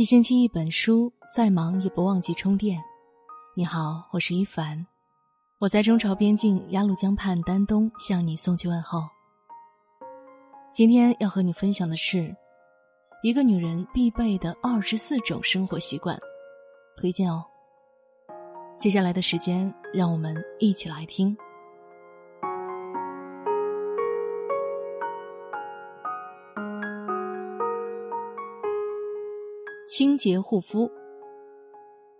一星期一本书，再忙也不忘记充电。你好，我是一凡，我在中朝边境鸭绿江畔丹东向你送去问候。今天要和你分享的是一个女人必备的二十四种生活习惯，推荐哦。接下来的时间，让我们一起来听。清洁护肤。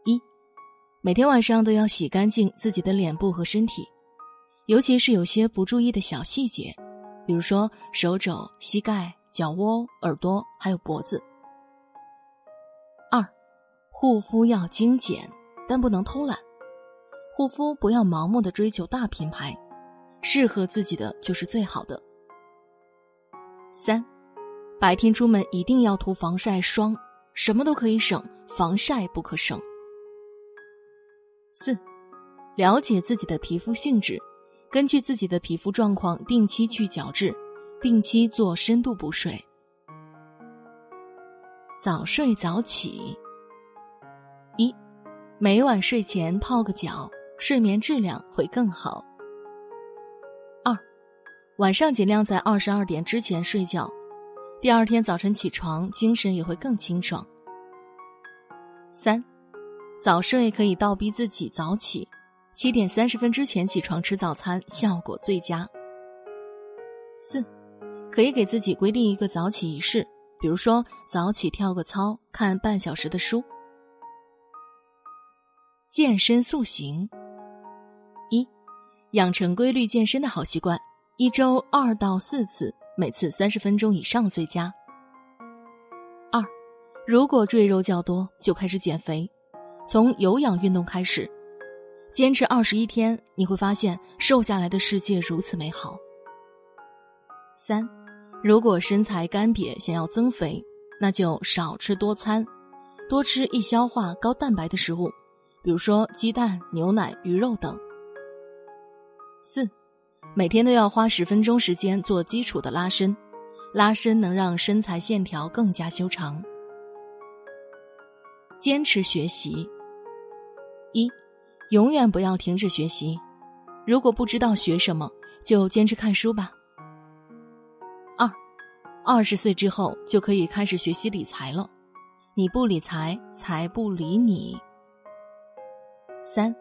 一，每天晚上都要洗干净自己的脸部和身体，尤其是有些不注意的小细节，比如说手肘、膝盖、脚窝、耳朵，还有脖子。二，护肤要精简，但不能偷懒。护肤不要盲目的追求大品牌，适合自己的就是最好的。三，白天出门一定要涂防晒霜。什么都可以省，防晒不可省。四，了解自己的皮肤性质，根据自己的皮肤状况定期去角质，定期做深度补水。早睡早起。一，每晚睡前泡个脚，睡眠质量会更好。二，晚上尽量在二十二点之前睡觉。第二天早晨起床，精神也会更清爽。三，早睡可以倒逼自己早起，七点三十分之前起床吃早餐，效果最佳。四，可以给自己规定一个早起仪式，比如说早起跳个操，看半小时的书。健身塑形。一，养成规律健身的好习惯，一周二到四次。每次三十分钟以上最佳。二，如果赘肉较多，就开始减肥，从有氧运动开始，坚持二十一天，你会发现瘦下来的世界如此美好。三，如果身材干瘪，想要增肥，那就少吃多餐，多吃易消化、高蛋白的食物，比如说鸡蛋、牛奶、鱼肉等。四。每天都要花十分钟时间做基础的拉伸，拉伸能让身材线条更加修长。坚持学习，一，永远不要停止学习。如果不知道学什么，就坚持看书吧。二，二十岁之后就可以开始学习理财了，你不理财，财不理你。三，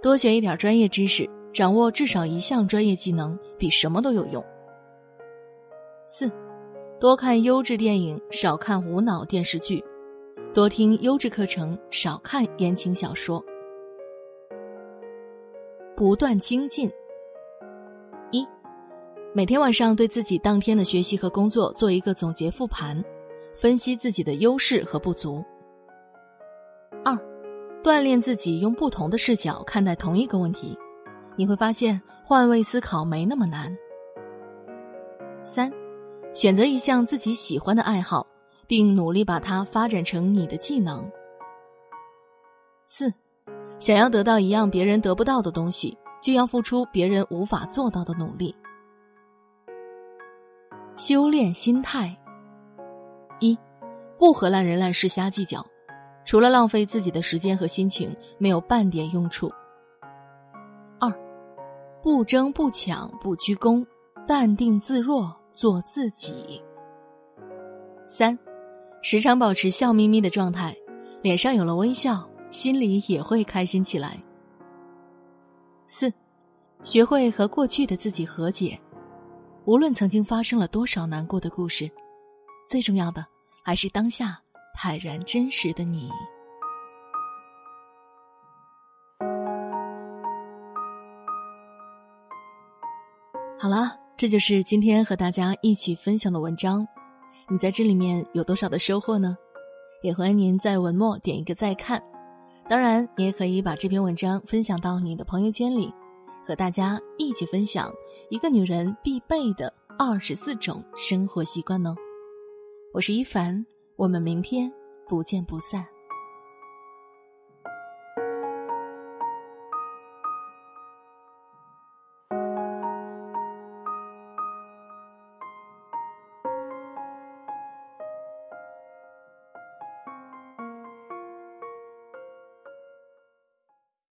多学一点专业知识。掌握至少一项专业技能，比什么都有用。四，多看优质电影，少看无脑电视剧；多听优质课程，少看言情小说。不断精进。一，每天晚上对自己当天的学习和工作做一个总结复盘，分析自己的优势和不足。二，锻炼自己用不同的视角看待同一个问题。你会发现换位思考没那么难。三，选择一项自己喜欢的爱好，并努力把它发展成你的技能。四，想要得到一样别人得不到的东西，就要付出别人无法做到的努力。修炼心态。一，不和烂人烂事瞎计较，除了浪费自己的时间和心情，没有半点用处。不争不抢不居功，淡定自若做自己。三，时常保持笑眯眯的状态，脸上有了微笑，心里也会开心起来。四，学会和过去的自己和解，无论曾经发生了多少难过的故事，最重要的还是当下坦然真实的你。这就是今天和大家一起分享的文章。你在这里面有多少的收获呢？也欢迎您在文末点一个再看。当然，你也可以把这篇文章分享到你的朋友圈里，和大家一起分享一个女人必备的二十四种生活习惯呢。我是一凡，我们明天不见不散。